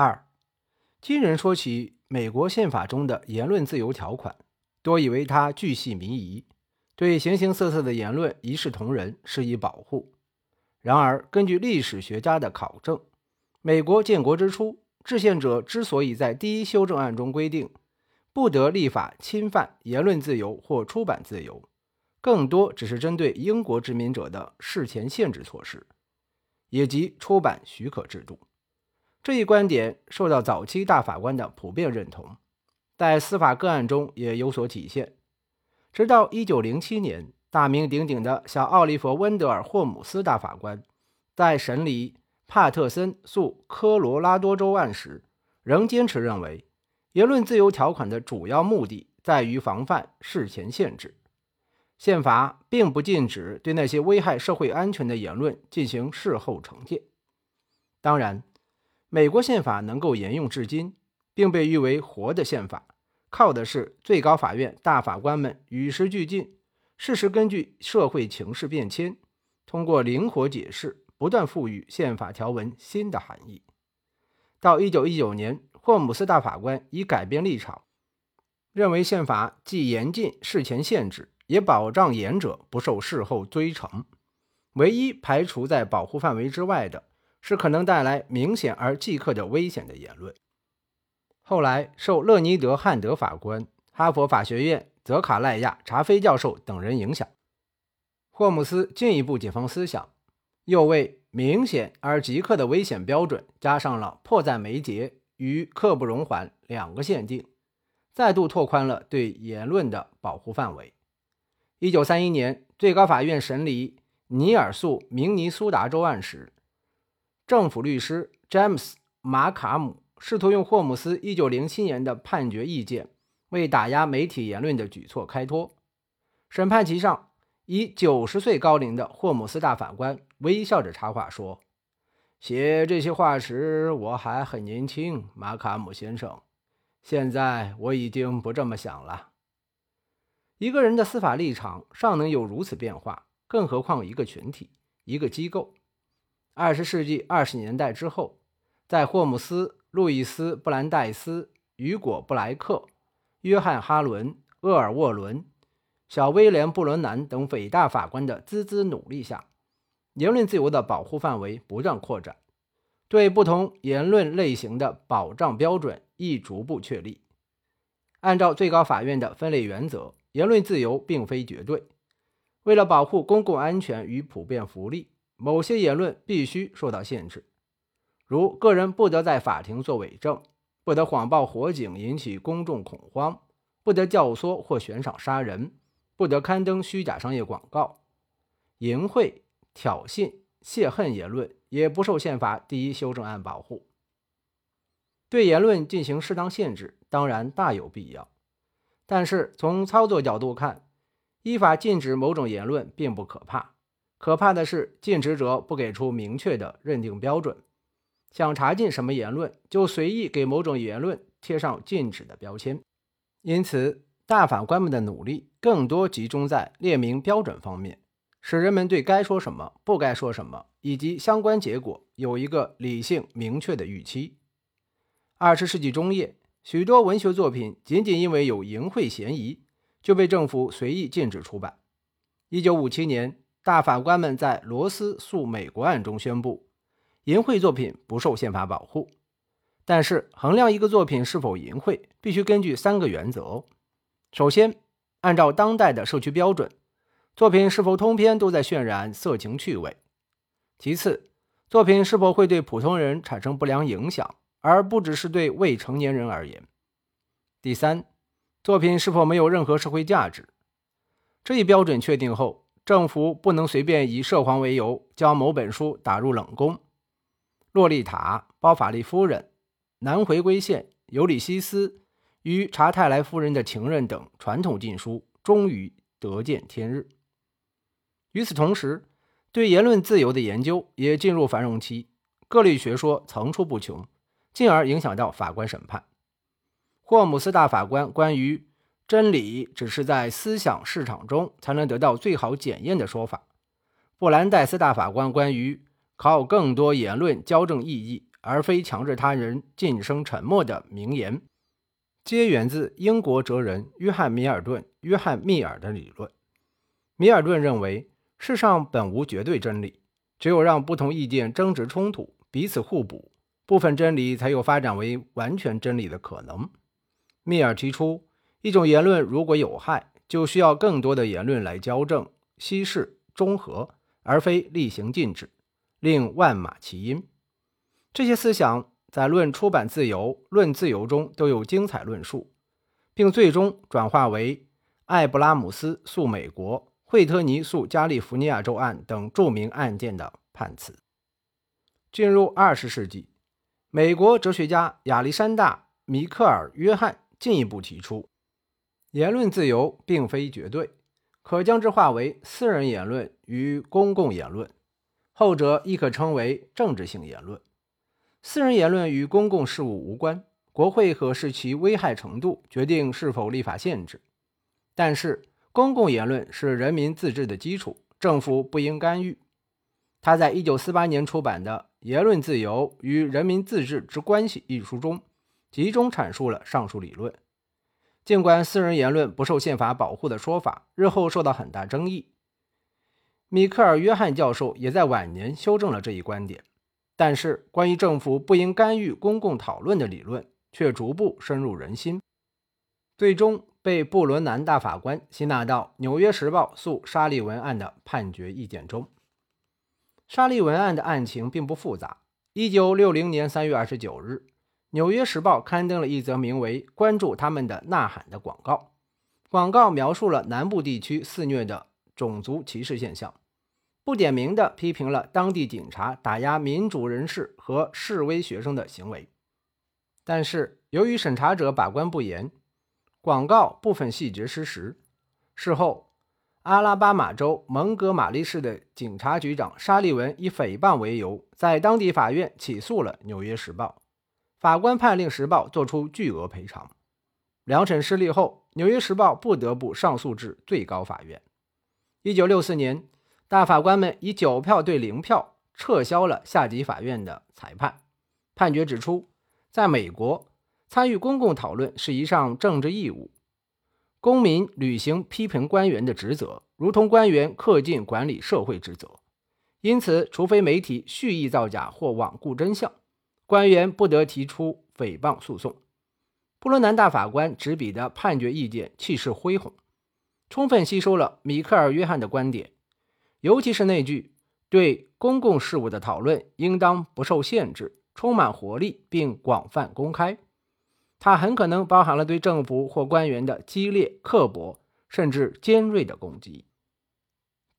二，今人说起美国宪法中的言论自由条款，多以为它巨细靡遗，对形形色色的言论一视同仁，施以保护。然而，根据历史学家的考证，美国建国之初，制宪者之所以在第一修正案中规定不得立法侵犯言论自由或出版自由，更多只是针对英国殖民者的事前限制措施，也即出版许可制度。这一观点受到早期大法官的普遍认同，在司法个案中也有所体现。直到1907年。大名鼎鼎的小奥利弗·温德尔·霍姆斯大法官在审理帕特森诉科罗拉多州案时，仍坚持认为，言论自由条款的主要目的在于防范事前限制。宪法并不禁止对那些危害社会安全的言论进行事后惩戒。当然，美国宪法能够沿用至今，并被誉为“活的宪法”，靠的是最高法院大法官们与时俱进。事实根据社会情势变迁，通过灵活解释，不断赋予宪法条文新的含义。到一九一九年，霍姆斯大法官已改变立场，认为宪法既严禁事前限制，也保障言者不受事后追惩。唯一排除在保护范围之外的是可能带来明显而即刻的危险的言论。后来，受勒尼德·汉德法官、哈佛法学院。泽卡赖亚·查菲教授等人影响，霍姆斯进一步解放思想，又为明显而即刻的危险标准加上了迫在眉睫与刻不容缓两个限定，再度拓宽了对言论的保护范围。一九三一年，最高法院审理尼尔诉明尼苏达州案时，政府律师詹姆斯·马卡姆试图用霍姆斯一九零七年的判决意见。为打压媒体言论的举措开脱。审判席上，以九十岁高龄的霍姆斯大法官微笑着插话说：“写这些话时，我还很年轻，马卡姆先生。现在我已经不这么想了。一个人的司法立场尚能有如此变化，更何况一个群体、一个机构？二十世纪二十年代之后，在霍姆斯、路易斯·布兰代斯、雨果·布莱克。约翰·哈伦、厄尔·沃伦、小威廉·布伦南等伟大法官的孜孜努力下，言论自由的保护范围不断扩展，对不同言论类型的保障标准亦逐步确立。按照最高法院的分类原则，言论自由并非绝对。为了保护公共安全与普遍福利，某些言论必须受到限制，如个人不得在法庭作伪证。不得谎报火警引起公众恐慌，不得教唆或悬赏杀人，不得刊登虚假商业广告，淫秽、挑衅、泄恨言论也不受宪法第一修正案保护。对言论进行适当限制，当然大有必要。但是从操作角度看，依法禁止某种言论并不可怕，可怕的是禁止者不给出明确的认定标准。想查禁什么言论，就随意给某种言论贴上禁止的标签。因此，大法官们的努力更多集中在列明标准方面，使人们对该说什么、不该说什么以及相关结果有一个理性明确的预期。二十世纪中叶，许多文学作品仅仅因为有淫秽嫌疑，就被政府随意禁止出版。一九五七年，大法官们在罗斯诉美国案中宣布。淫秽作品不受宪法保护，但是衡量一个作品是否淫秽，必须根据三个原则：首先，按照当代的社区标准，作品是否通篇都在渲染色情趣味；其次，作品是否会对普通人产生不良影响，而不只是对未成年人而言；第三，作品是否没有任何社会价值。这一标准确定后，政府不能随便以涉黄为由将某本书打入冷宫。洛丽塔、包法利夫人、南回归线、尤里西斯与查泰莱夫人的情人等传统禁书终于得见天日。与此同时，对言论自由的研究也进入繁荣期，各类学说层出不穷，进而影响到法官审判。霍姆斯大法官关于真理只是在思想市场中才能得到最好检验的说法，布兰代斯大法官关于靠更多言论矫正意义而非强制他人晋升沉默的名言，皆源自英国哲人约翰·米尔顿·约翰·密尔的理论。米尔顿认为，世上本无绝对真理，只有让不同意见争执冲突，彼此互补，部分真理才有发展为完全真理的可能。密尔提出，一种言论如果有害，就需要更多的言论来矫正、稀释、中和，而非厉行禁止，令万马齐喑。这些思想在《论出版自由》《论自由》中都有精彩论述，并最终转化为艾布拉姆斯诉美国、惠特尼诉加利福尼亚州案等著名案件的判词。进入二十世纪，美国哲学家亚历山大·米克尔·约翰进一步提出，言论自由并非绝对，可将之划为私人言论与公共言论，后者亦可称为政治性言论。私人言论与公共事务无关，国会可视其危害程度决定是否立法限制。但是，公共言论是人民自治的基础，政府不应干预。他在一九四八年出版的《言论自由与人民自治之关系》一书中，集中阐述了上述理论。尽管私人言论不受宪法保护的说法日后受到很大争议，米克尔·约翰教授也在晚年修正了这一观点。但是，关于政府不应干预公共讨论的理论却逐步深入人心，最终被布伦南大法官吸纳到《纽约时报》诉沙利文案的判决意见中。沙利文案的案情并不复杂。一九六零年三月二十九日，《纽约时报》刊登了一则名为“关注他们的呐喊”的广告，广告描述了南部地区肆虐的种族歧视现象。不点名地批评了当地警察打压民主人士和示威学生的行为，但是由于审查者把关不严，广告部分细节失实。事后，阿拉巴马州蒙哥马利市的警察局长沙利文以诽谤为由，在当地法院起诉了《纽约时报》，法官判令《时报》作出巨额赔偿。两审失利后，《纽约时报》不得不上诉至最高法院。一九六四年。大法官们以九票对零票撤销了下级法院的裁判。判决指出，在美国，参与公共讨论是一项政治义务，公民履行批评官员的职责，如同官员恪尽管理社会职责。因此，除非媒体蓄意造假或罔顾真相，官员不得提出诽谤诉讼。布伦南大法官执笔的判决意见气势恢宏，充分吸收了米克尔·约翰的观点。尤其是那句“对公共事务的讨论应当不受限制、充满活力并广泛公开”，它很可能包含了对政府或官员的激烈、刻薄甚至尖锐的攻击，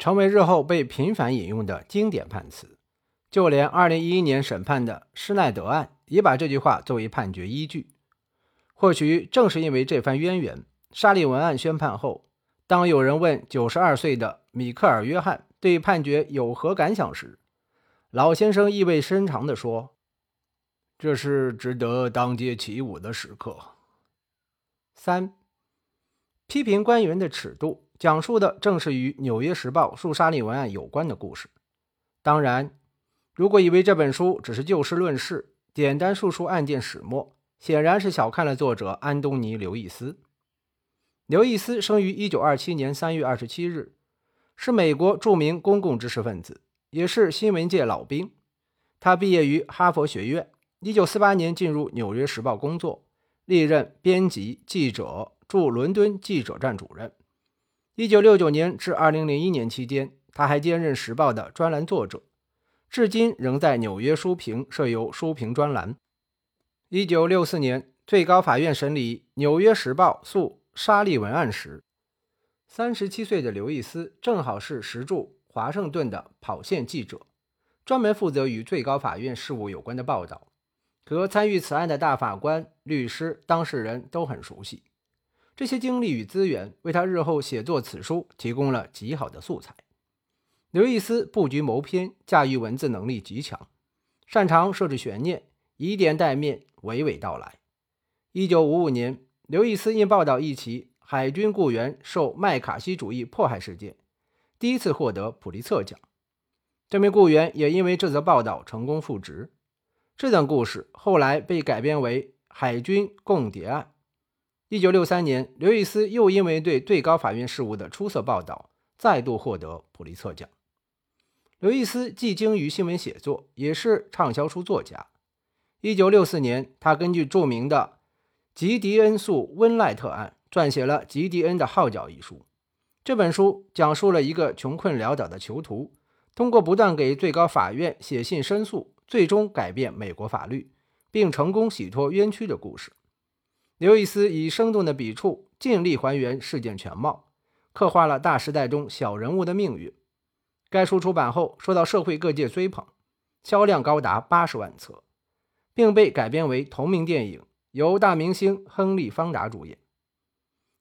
成为日后被频繁引用的经典判词。就连2011年审判的施耐德案也把这句话作为判决依据。或许正是因为这番渊源，沙利文案宣判后，当有人问92岁的米克尔·约翰，对判决有何感想时，老先生意味深长地说：“这是值得当街起舞的时刻。”三、批评官员的尺度，讲述的正是与《纽约时报》诉沙利文案有关的故事。当然，如果以为这本书只是就事论事，简单述说案件始末，显然是小看了作者安东尼·刘易斯。刘易斯生于1927年3月27日。是美国著名公共知识分子，也是新闻界老兵。他毕业于哈佛学院，1948年进入《纽约时报》工作，历任编辑、记者，驻伦敦记者站主任。1969年至2001年期间，他还兼任《时报》的专栏作者，至今仍在纽约书评设有书评专栏。1964年，最高法院审理《纽约时报》诉沙利文案时。三十七岁的刘易斯正好是时驻华盛顿的跑线记者，专门负责与最高法院事务有关的报道。和参与此案的大法官、律师、当事人都很熟悉，这些经历与资源为他日后写作此书提供了极好的素材。刘易斯布局谋篇，驾驭文字能力极强，擅长设置悬念，以点带面，娓娓道来。一九五五年，刘易斯因报道一起。海军雇员受麦卡锡主义迫害事件，第一次获得普利策奖。这名雇员也因为这则报道成功复职。这段故事后来被改编为海军共谍案。一九六三年，刘易斯又因为对最高法院事务的出色报道，再度获得普利策奖。刘易斯既精于新闻写作，也是畅销书作家。一九六四年，他根据著名的吉迪恩诉温赖特案，撰写了《吉迪恩的号角》一书。这本书讲述了一个穷困潦倒的囚徒，通过不断给最高法院写信申诉，最终改变美国法律，并成功洗脱冤屈的故事。刘易斯以生动的笔触，尽力还原事件全貌，刻画了大时代中小人物的命运。该书出版后，受到社会各界追捧，销量高达八十万册，并被改编为同名电影，由大明星亨利·方达主演。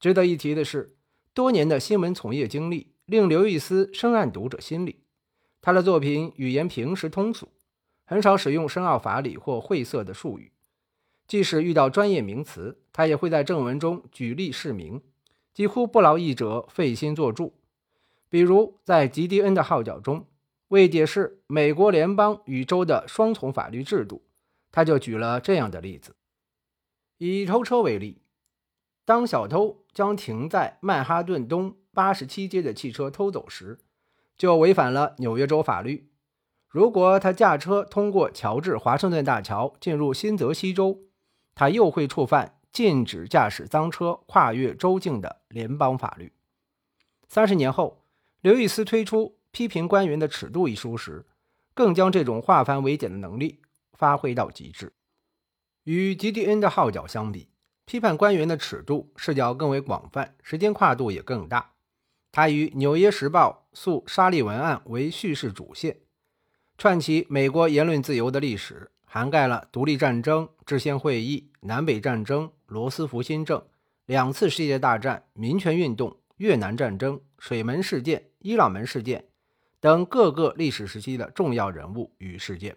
值得一提的是，多年的新闻从业经历令刘易斯深谙读者心理。他的作品语言平实通俗，很少使用深奥法理或晦涩的术语。即使遇到专业名词，他也会在正文中举例释明，几乎不劳译者费心作注。比如在吉迪恩的号角中，为解释美国联邦与州的双重法律制度，他就举了这样的例子：以偷车为例，当小偷将停在曼哈顿东八十七街的汽车偷走时，就违反了纽约州法律。如果他驾车通过乔治华盛顿大桥进入新泽西州，他又会触犯禁止驾驶赃车跨越州境的联邦法律。三十年后，刘易斯推出《批评官员的尺度》一书时，更将这种化繁为简的能力发挥到极致。与吉迪恩的号角相比，批判官员的尺度视角更为广泛，时间跨度也更大。他以《纽约时报》诉沙利文案为叙事主线，串起美国言论自由的历史。涵盖了独立战争、制宪会议、南北战争、罗斯福新政、两次世界大战、民权运动、越南战争、水门事件、伊朗门事件等各个历史时期的重要人物与事件。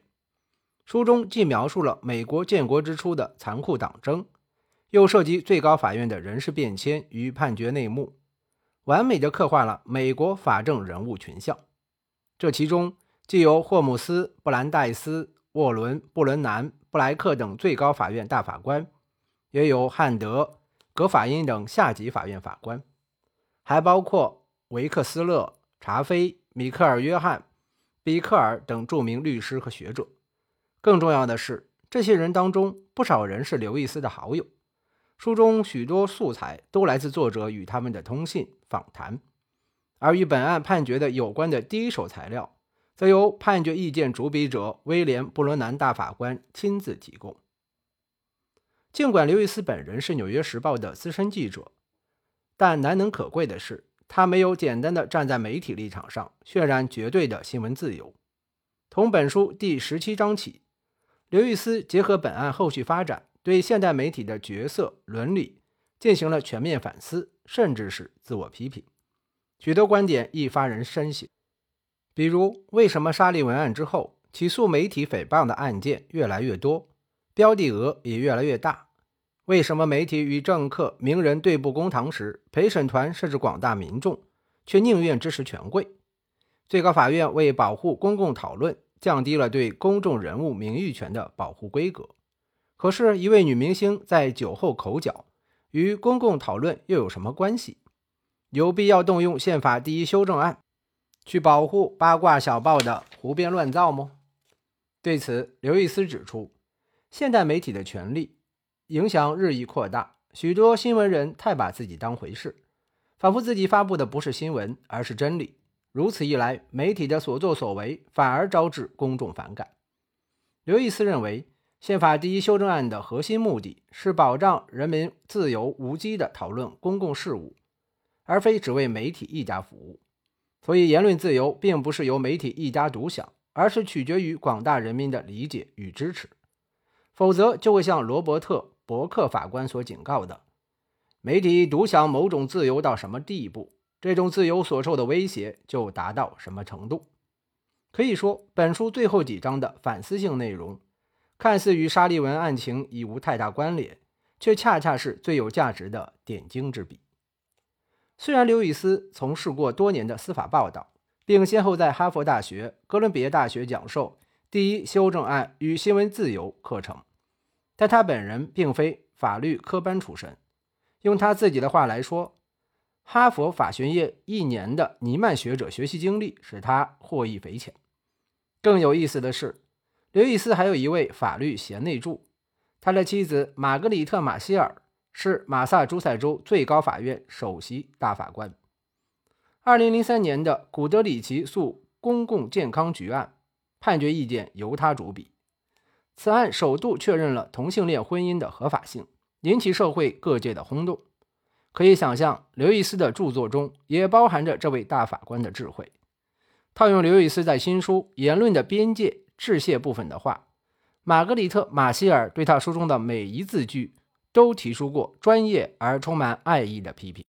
书中既描述了美国建国之初的残酷党争，又涉及最高法院的人事变迁与判决内幕，完美的刻画了美国法政人物群像。这其中既有霍姆斯、布兰代斯。沃伦、布伦南、布莱克等最高法院大法官，也有汉德、格法因等下级法院法官，还包括维克斯勒、查菲、米克尔·约翰、比克尔等著名律师和学者。更重要的是，这些人当中不少人是刘易斯的好友。书中许多素材都来自作者与他们的通信、访谈，而与本案判决的有关的第一手材料。则由判决意见主笔者威廉·布伦南大法官亲自提供。尽管刘易斯本人是《纽约时报》的资深记者，但难能可贵的是，他没有简单的站在媒体立场上渲染绝对的新闻自由。从本书第十七章起，刘易斯结合本案后续发展，对现代媒体的角色伦理进行了全面反思，甚至是自我批评，许多观点亦发人深省。比如，为什么沙利文案之后起诉媒体诽谤的案件越来越多，标的额也越来越大？为什么媒体与政客、名人对簿公堂时，陪审团甚至广大民众却宁愿支持权贵？最高法院为保护公共讨论，降低了对公众人物名誉权的保护规格。可是，一位女明星在酒后口角，与公共讨论又有什么关系？有必要动用宪法第一修正案？去保护八卦小报的胡编乱造吗？对此，刘易斯指出，现代媒体的权利影响日益扩大，许多新闻人太把自己当回事，仿佛自己发布的不是新闻，而是真理。如此一来，媒体的所作所为反而招致公众反感。刘易斯认为，宪法第一修正案的核心目的是保障人民自由无羁地讨论公共事务，而非只为媒体一家服务。所以，言论自由并不是由媒体一家独享，而是取决于广大人民的理解与支持。否则，就会像罗伯特·伯克法官所警告的：媒体独享某种自由到什么地步，这种自由所受的威胁就达到什么程度。可以说，本书最后几章的反思性内容，看似与沙利文案情已无太大关联，却恰恰是最有价值的点睛之笔。虽然刘易斯从事过多年的司法报道，并先后在哈佛大学、哥伦比亚大学讲授第一修正案与新闻自由课程，但他本人并非法律科班出身。用他自己的话来说，哈佛法学院一年的尼曼学者学习经历使他获益匪浅。更有意思的是，刘易斯还有一位法律贤内助，他的妻子玛格丽特·马歇尔是马萨诸塞州最高法院首席大法官。二零零三年的古德里奇诉公共健康局案判决意见由他主笔，此案首度确认了同性恋婚姻的合法性。引起社会各界的轰动，可以想象，刘易斯的著作中也包含着这位大法官的智慧。套用刘易斯在新书《言论的边界》致谢部分的话，玛格丽特·马歇尔对他书中的每一字句都提出过专业而充满爱意的批评。